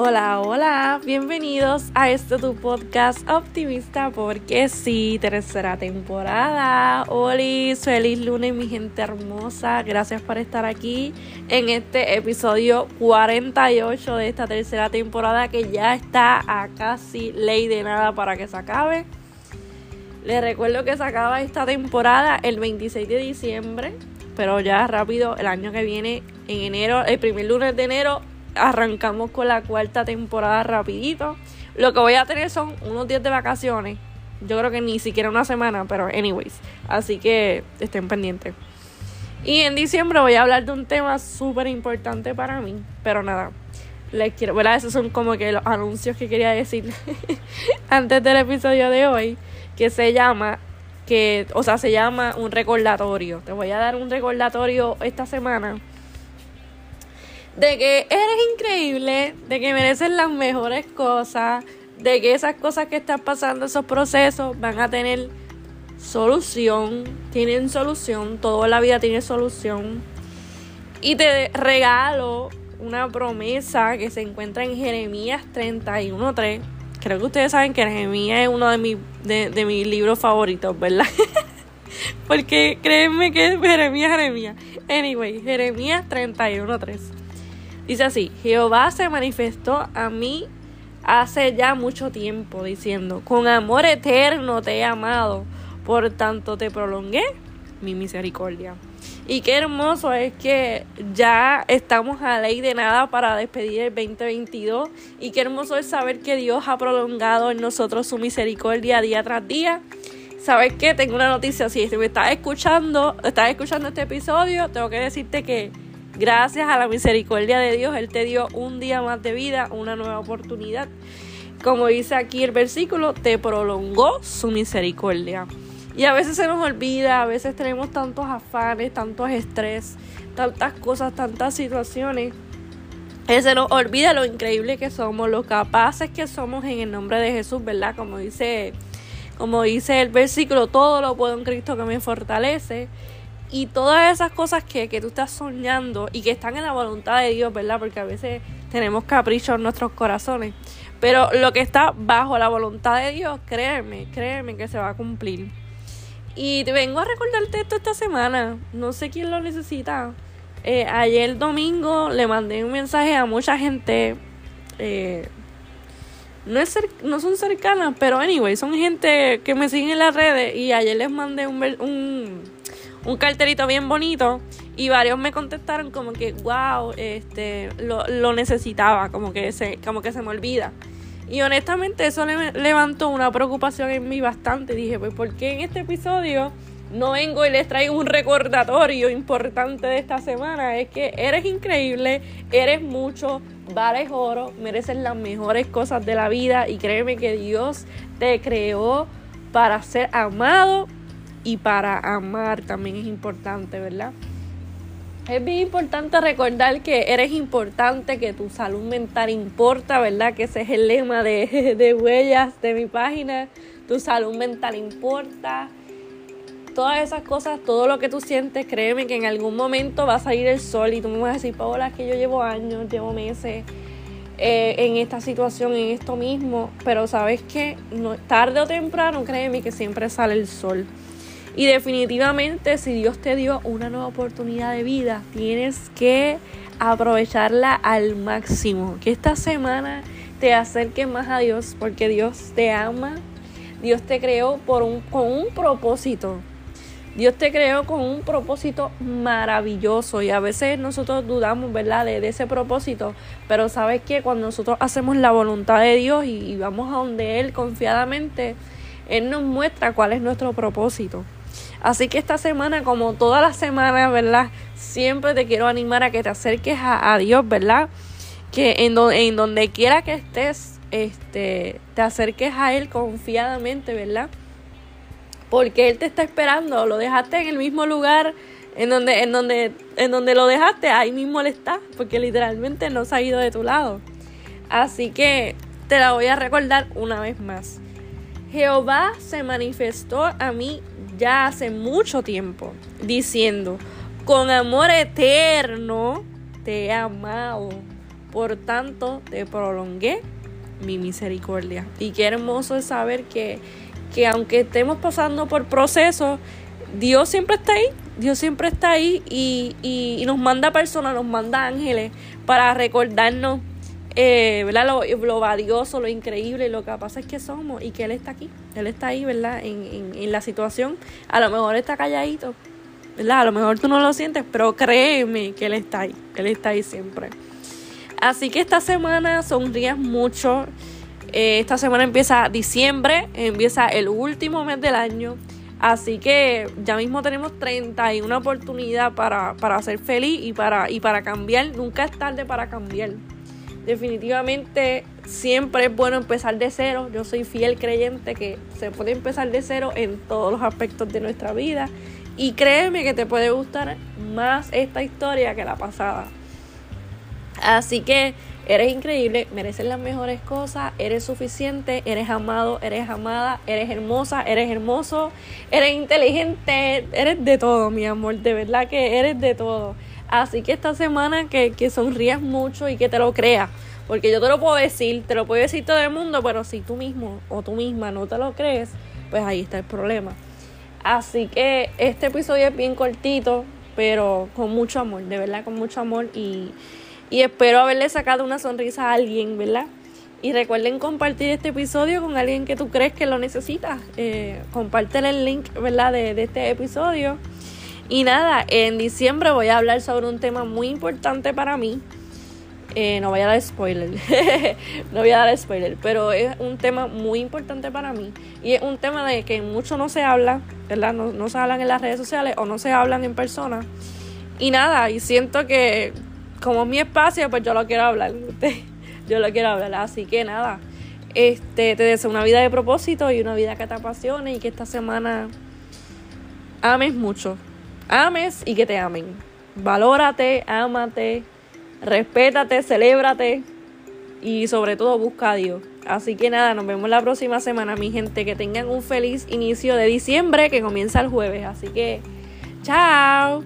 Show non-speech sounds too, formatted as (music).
Hola, hola, bienvenidos a este tu podcast optimista porque sí, tercera temporada. Hola, feliz lunes mi gente hermosa, gracias por estar aquí en este episodio 48 de esta tercera temporada que ya está a casi ley de nada para que se acabe. Les recuerdo que se acaba esta temporada el 26 de diciembre, pero ya rápido el año que viene, en enero, el primer lunes de enero, arrancamos con la cuarta temporada rapidito. Lo que voy a tener son unos días de vacaciones. Yo creo que ni siquiera una semana, pero anyways. Así que estén pendientes. Y en diciembre voy a hablar de un tema súper importante para mí. Pero nada, les quiero, ¿verdad? Esos son como que los anuncios que quería decir (laughs) antes del episodio de hoy. Que se llama, que, o sea, se llama un recordatorio. Te voy a dar un recordatorio esta semana de que eres increíble, de que mereces las mejores cosas, de que esas cosas que están pasando, esos procesos van a tener solución, tienen solución, toda la vida tiene solución. Y te regalo una promesa que se encuentra en Jeremías 31.3. Creo que ustedes saben que Jeremías es uno de, mis de, de mis libros favoritos, ¿verdad? (laughs) Porque créanme que es Jeremías, Jeremías. Anyway, Jeremías 31.3. Dice así, Jehová se manifestó a mí hace ya mucho tiempo, diciendo, con amor eterno te he amado, por tanto te prolongué mi misericordia. Y qué hermoso es que ya estamos a ley de nada para despedir el 2022. Y qué hermoso es saber que Dios ha prolongado en nosotros su misericordia día tras día. ¿Sabes qué? Tengo una noticia. Si me estás escuchando, estás escuchando este episodio, tengo que decirte que Gracias a la misericordia de Dios, Él te dio un día más de vida, una nueva oportunidad. Como dice aquí el versículo, te prolongó su misericordia. Y a veces se nos olvida, a veces tenemos tantos afanes, tantos estrés, tantas cosas, tantas situaciones. Que se nos olvida lo increíble que somos, lo capaces que somos en el nombre de Jesús, ¿verdad? Como dice, como dice el versículo, todo lo puedo en Cristo que me fortalece. Y todas esas cosas que, que tú estás soñando y que están en la voluntad de Dios, ¿verdad? Porque a veces tenemos caprichos en nuestros corazones. Pero lo que está bajo la voluntad de Dios, créeme, créeme que se va a cumplir. Y te vengo a recordarte esto esta semana. No sé quién lo necesita. Eh, ayer domingo le mandé un mensaje a mucha gente. Eh, no, es no son cercanas, pero anyway, son gente que me siguen en las redes. Y ayer les mandé un, un un cartelito bien bonito y varios me contestaron como que wow este lo, lo, necesitaba como que se como que se me olvida. Y honestamente eso le levantó una preocupación en mí bastante. Dije pues por qué en este episodio no vengo y les traigo un recordatorio importante de esta semana es que eres increíble eres mucho vales oro mereces las mejores cosas de la vida y créeme que Dios te creó para ser amado y para amar también es importante, ¿verdad? Es bien importante recordar que eres importante, que tu salud mental importa, ¿verdad? Que ese es el lema de, (laughs) de huellas de mi página. Tu salud mental importa. Todas esas cosas, todo lo que tú sientes, créeme que en algún momento va a salir el sol y tú me vas a decir, Paola, que yo llevo años, llevo meses eh, en esta situación, en esto mismo, pero sabes que tarde o temprano, créeme que siempre sale el sol. Y definitivamente si Dios te dio una nueva oportunidad de vida, tienes que aprovecharla al máximo. Que esta semana te acerque más a Dios porque Dios te ama. Dios te creó por un, con un propósito. Dios te creó con un propósito maravilloso y a veces nosotros dudamos, ¿verdad?, de, ese propósito, pero sabes que cuando nosotros hacemos la voluntad de Dios y, y vamos a donde Él confiadamente, Él nos muestra cuál es nuestro propósito. Así que esta semana, como todas las semanas, ¿verdad? Siempre te quiero animar a que te acerques a, Dios, ¿verdad? Que en, en donde quiera que estés, este, te acerques a Él confiadamente, ¿verdad? Porque Él te está esperando, lo dejaste en el mismo lugar en donde, en donde, en donde lo dejaste, ahí mismo Él está, porque literalmente no se ha ido de tu lado. Así que te la voy a recordar una vez más. Jehová se manifestó a mí ya hace mucho tiempo, diciendo, con amor eterno te he amado, por tanto te prolongué mi misericordia. Y qué hermoso es saber que, que aunque estemos pasando por procesos, Dios siempre está ahí, Dios siempre está ahí y, y, nos manda personas, nos manda ángeles para recordarnos eh, ¿verdad? Lo, lo, lo increíble, lo capaz es que somos y que Él está aquí, Él está ahí, ¿verdad? En, en, en la situación, a lo mejor está calladito, ¿verdad? A lo mejor tú no lo sientes, pero créeme que Él está ahí, Él está ahí siempre. Así que esta semana sonrías mucho. Eh, esta semana empieza diciembre, empieza el último mes del año. Así que ya mismo tenemos 31 oportunidad para, para ser feliz y para, y para cambiar. Nunca es tarde para cambiar. Definitivamente siempre es bueno empezar de cero. Yo soy fiel creyente que se puede empezar de cero en todos los aspectos de nuestra vida. Y créeme que te puede gustar más esta historia que la pasada. Así que eres increíble, mereces las mejores cosas, eres suficiente, eres amado, eres amada, eres hermosa, eres hermoso, eres inteligente, eres de todo, mi amor, de verdad que eres de todo. Así que esta semana que, que sonrías mucho y que te lo creas. Porque yo te lo puedo decir, te lo puede decir todo el mundo, pero si tú mismo o tú misma no te lo crees, pues ahí está el problema. Así que este episodio es bien cortito, pero con mucho amor, de verdad, con mucho amor y y espero haberle sacado una sonrisa a alguien, ¿verdad? Y recuerden compartir este episodio con alguien que tú crees que lo necesita. Eh, el link, ¿verdad? De, de este episodio. Y nada, en diciembre voy a hablar sobre un tema muy importante para mí. Eh, no voy a dar spoiler, (laughs) no voy a dar spoiler, pero es un tema muy importante para mí y es un tema de que mucho no se habla, ¿verdad? No, no se hablan en las redes sociales o no se hablan en persona. Y nada, y siento que como es mi espacio, pues yo lo quiero hablar. (laughs) yo lo quiero hablar. Así que nada, este, te deseo una vida de propósito y una vida que te apasione y que esta semana ames mucho. Ames y que te amen. Valórate, ámate, respétate, celébrate y sobre todo busca a Dios. Así que nada, nos vemos la próxima semana, mi gente. Que tengan un feliz inicio de diciembre que comienza el jueves. Así que, chao.